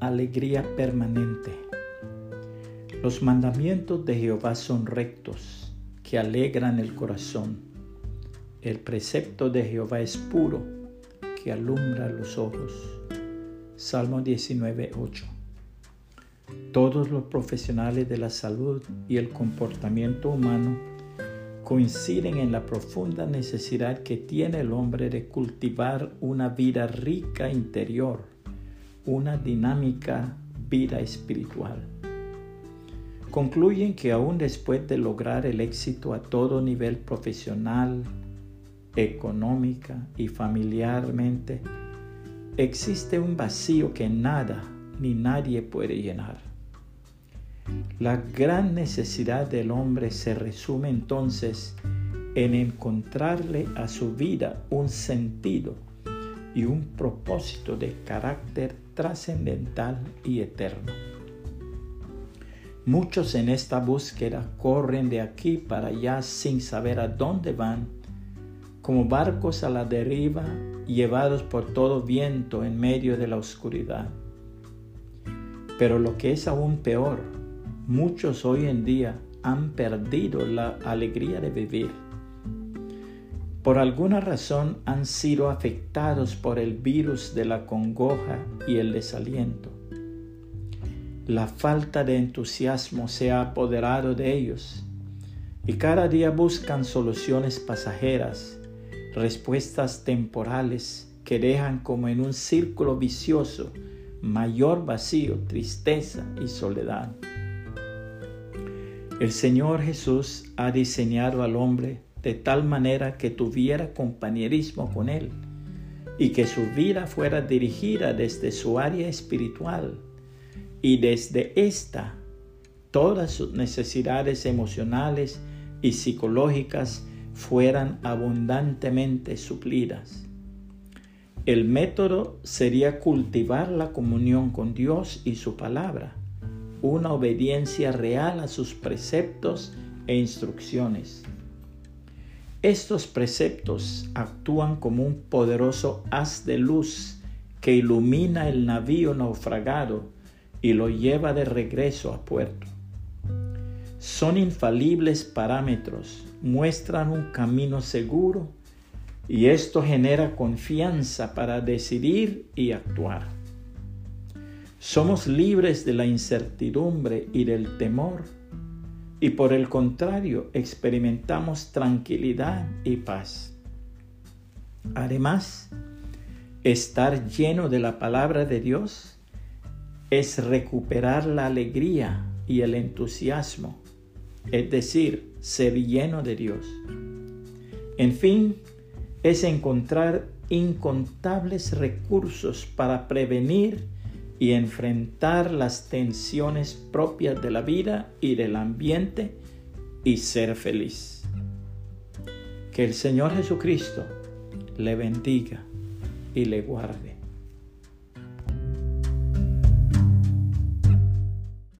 alegría permanente. Los mandamientos de Jehová son rectos, que alegran el corazón. El precepto de Jehová es puro, que alumbra los ojos. Salmo 19, 8. Todos los profesionales de la salud y el comportamiento humano coinciden en la profunda necesidad que tiene el hombre de cultivar una vida rica interior, una dinámica vida espiritual. Concluyen que aún después de lograr el éxito a todo nivel profesional, económica y familiarmente, existe un vacío que nada ni nadie puede llenar. La gran necesidad del hombre se resume entonces en encontrarle a su vida un sentido y un propósito de carácter trascendental y eterno. Muchos en esta búsqueda corren de aquí para allá sin saber a dónde van, como barcos a la deriva llevados por todo viento en medio de la oscuridad. Pero lo que es aún peor, muchos hoy en día han perdido la alegría de vivir. Por alguna razón han sido afectados por el virus de la congoja y el desaliento. La falta de entusiasmo se ha apoderado de ellos y cada día buscan soluciones pasajeras, respuestas temporales que dejan como en un círculo vicioso mayor vacío, tristeza y soledad. El Señor Jesús ha diseñado al hombre de tal manera que tuviera compañerismo con Él y que su vida fuera dirigida desde su área espiritual y desde esta todas sus necesidades emocionales y psicológicas fueran abundantemente suplidas. El método sería cultivar la comunión con Dios y su palabra, una obediencia real a sus preceptos e instrucciones. Estos preceptos actúan como un poderoso haz de luz que ilumina el navío naufragado y lo lleva de regreso a puerto. Son infalibles parámetros, muestran un camino seguro y esto genera confianza para decidir y actuar. Somos libres de la incertidumbre y del temor y por el contrario experimentamos tranquilidad y paz. Además, estar lleno de la palabra de Dios es recuperar la alegría y el entusiasmo, es decir, ser lleno de Dios. En fin, es encontrar incontables recursos para prevenir y enfrentar las tensiones propias de la vida y del ambiente y ser feliz. Que el Señor Jesucristo le bendiga y le guarde.